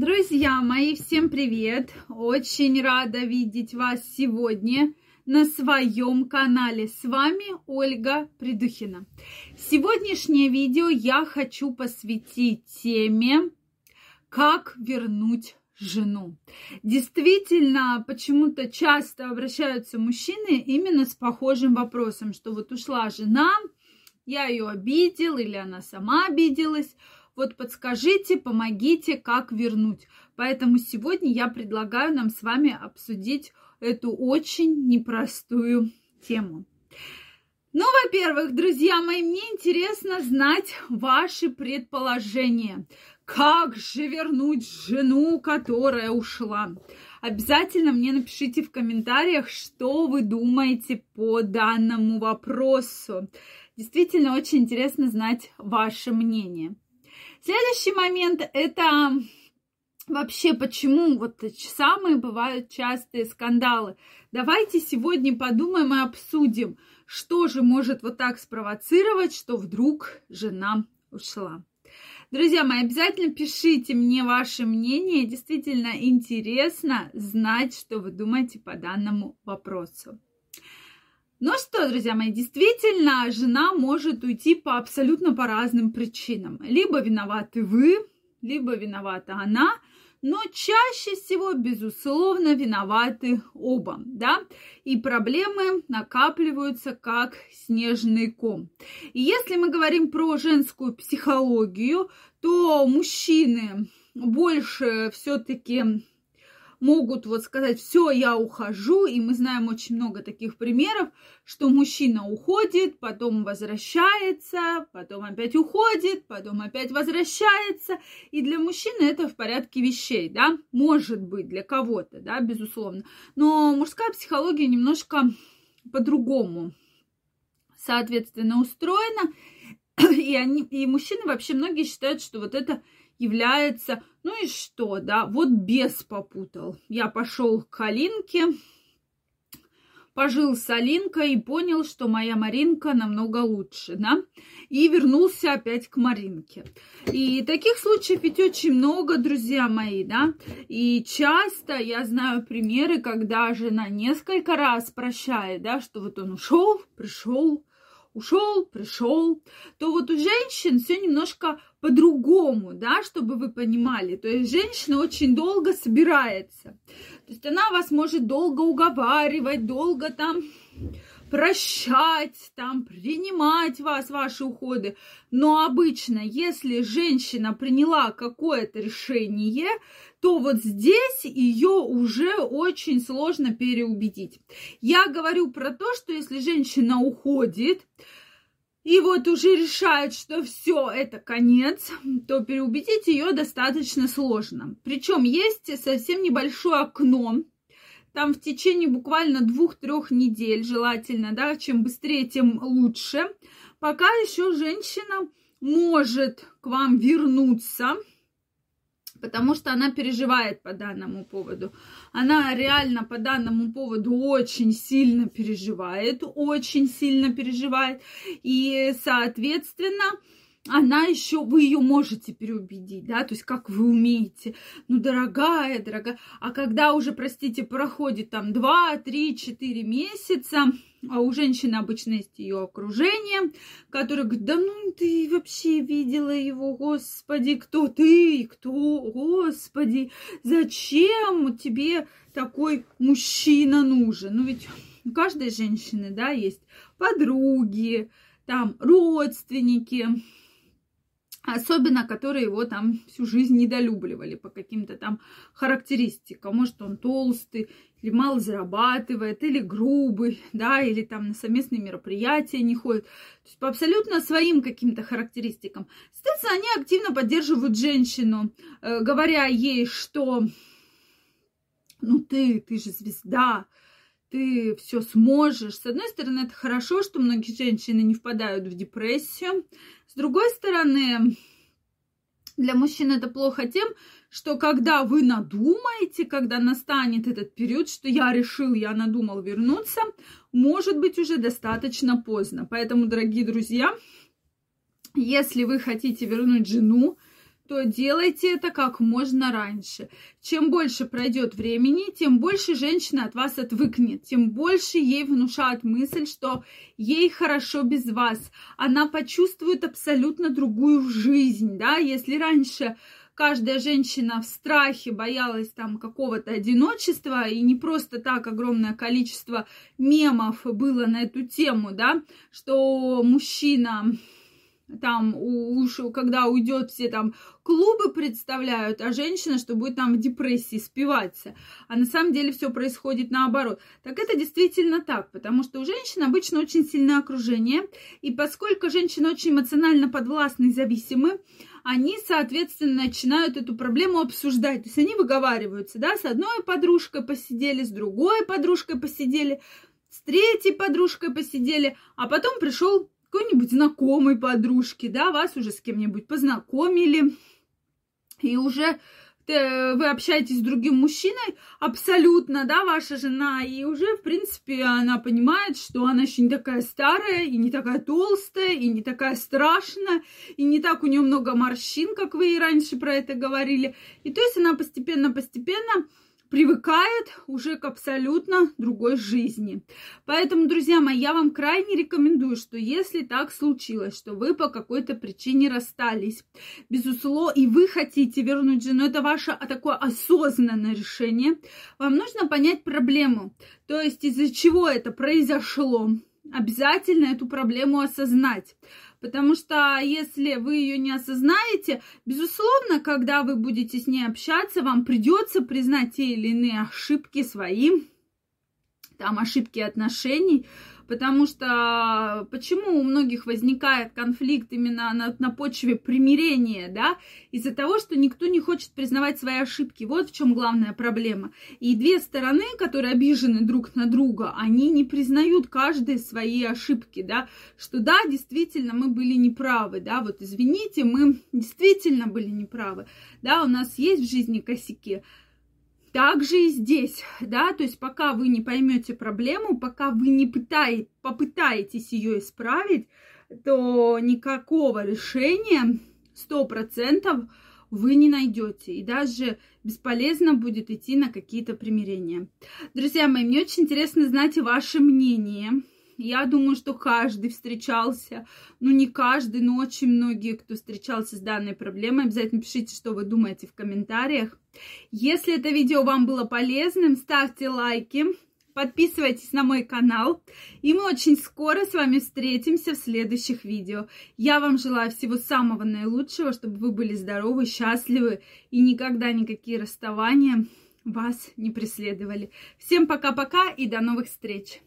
Друзья мои, всем привет! Очень рада видеть вас сегодня на своем канале. С вами Ольга Придухина. Сегодняшнее видео я хочу посвятить теме «Как вернуть жену». Действительно, почему-то часто обращаются мужчины именно с похожим вопросом, что вот ушла жена, я ее обидел или она сама обиделась, вот подскажите, помогите, как вернуть. Поэтому сегодня я предлагаю нам с вами обсудить эту очень непростую тему. Ну, во-первых, друзья мои, мне интересно знать ваши предположения. Как же вернуть жену, которая ушла? Обязательно мне напишите в комментариях, что вы думаете по данному вопросу. Действительно, очень интересно знать ваше мнение. Следующий момент – это вообще почему вот самые бывают частые скандалы. Давайте сегодня подумаем и обсудим, что же может вот так спровоцировать, что вдруг жена ушла. Друзья мои, обязательно пишите мне ваше мнение. Действительно интересно знать, что вы думаете по данному вопросу. Ну что, друзья мои, действительно, жена может уйти по абсолютно по разным причинам. Либо виноваты вы, либо виновата она, но чаще всего, безусловно, виноваты оба, да, и проблемы накапливаются как снежный ком. И если мы говорим про женскую психологию, то мужчины больше все-таки могут вот сказать, все, я ухожу, и мы знаем очень много таких примеров, что мужчина уходит, потом возвращается, потом опять уходит, потом опять возвращается, и для мужчины это в порядке вещей, да, может быть для кого-то, да, безусловно, но мужская психология немножко по-другому, соответственно, устроена, и, они, и мужчины вообще многие считают, что вот это является, ну и что, да, вот бес попутал. Я пошел к Алинке, пожил с Алинкой и понял, что моя Маринка намного лучше, да, и вернулся опять к Маринке. И таких случаев ведь очень много, друзья мои, да, и часто я знаю примеры, когда жена несколько раз прощает, да, что вот он ушел, пришел, ушел, пришел, то вот у женщин все немножко по-другому, да, чтобы вы понимали. То есть женщина очень долго собирается. То есть она вас может долго уговаривать, долго там прощать, там, принимать вас, ваши уходы. Но обычно, если женщина приняла какое-то решение, то вот здесь ее уже очень сложно переубедить. Я говорю про то, что если женщина уходит, и вот уже решает, что все, это конец, то переубедить ее достаточно сложно. Причем есть совсем небольшое окно, там в течение буквально двух-трех недель желательно, да, чем быстрее, тем лучше, пока еще женщина может к вам вернуться, потому что она переживает по данному поводу. Она реально по данному поводу очень сильно переживает, очень сильно переживает. И, соответственно, она еще, вы ее можете переубедить, да, то есть как вы умеете, ну, дорогая, дорогая, а когда уже, простите, проходит там 2, 3, 4 месяца, а у женщины обычно есть ее окружение, которое говорит, да ну ты вообще видела его, господи, кто ты, кто, господи, зачем тебе такой мужчина нужен? Ну ведь у каждой женщины, да, есть подруги, там родственники, особенно которые его там всю жизнь недолюбливали по каким-то там характеристикам. Может, он толстый, или мало зарабатывает, или грубый, да, или там на совместные мероприятия не ходит. То есть по абсолютно своим каким-то характеристикам. Соответственно, они активно поддерживают женщину, э, говоря ей, что ну ты, ты же звезда, ты все сможешь. С одной стороны, это хорошо, что многие женщины не впадают в депрессию. С другой стороны, для мужчин это плохо тем, что когда вы надумаете, когда настанет этот период, что я решил, я надумал вернуться, может быть уже достаточно поздно. Поэтому, дорогие друзья, если вы хотите вернуть жену, то делайте это как можно раньше. Чем больше пройдет времени, тем больше женщина от вас отвыкнет, тем больше ей внушают мысль, что ей хорошо без вас. Она почувствует абсолютно другую жизнь, да, если раньше каждая женщина в страхе боялась там какого-то одиночества, и не просто так огромное количество мемов было на эту тему, да, что мужчина там уж когда уйдет все там клубы представляют, а женщина, что будет там в депрессии спиваться. А на самом деле все происходит наоборот. Так это действительно так, потому что у женщин обычно очень сильное окружение, и поскольку женщины очень эмоционально подвластны и зависимы, они, соответственно, начинают эту проблему обсуждать. То есть они выговариваются, да, с одной подружкой посидели, с другой подружкой посидели, с третьей подружкой посидели, а потом пришел какой-нибудь знакомой подружки, да, вас уже с кем-нибудь познакомили, и уже э, вы общаетесь с другим мужчиной, абсолютно, да, ваша жена, и уже, в принципе, она понимает, что она еще не такая старая, и не такая толстая, и не такая страшная, и не так у нее много морщин, как вы и раньше про это говорили. И то есть она постепенно-постепенно привыкает уже к абсолютно другой жизни. Поэтому, друзья мои, я вам крайне рекомендую, что если так случилось, что вы по какой-то причине расстались, безусловно, и вы хотите вернуть жену, это ваше такое осознанное решение, вам нужно понять проблему, то есть из-за чего это произошло. Обязательно эту проблему осознать. Потому что если вы ее не осознаете, безусловно, когда вы будете с ней общаться, вам придется признать те или иные ошибки свои, там ошибки отношений, Потому что почему у многих возникает конфликт именно на, на почве примирения, да? Из-за того, что никто не хочет признавать свои ошибки. Вот в чем главная проблема. И две стороны, которые обижены друг на друга, они не признают каждые свои ошибки, да? Что да, действительно, мы были неправы, да? Вот извините, мы действительно были неправы, да? У нас есть в жизни косяки, также и здесь, да, то есть пока вы не поймете проблему, пока вы не пытаете, попытаетесь ее исправить, то никакого решения сто процентов вы не найдете. И даже бесполезно будет идти на какие-то примирения. Друзья мои, мне очень интересно знать ваше мнение я думаю, что каждый встречался, ну не каждый, но очень многие, кто встречался с данной проблемой. Обязательно пишите, что вы думаете в комментариях. Если это видео вам было полезным, ставьте лайки, подписывайтесь на мой канал. И мы очень скоро с вами встретимся в следующих видео. Я вам желаю всего самого наилучшего, чтобы вы были здоровы, счастливы и никогда никакие расставания вас не преследовали. Всем пока-пока и до новых встреч!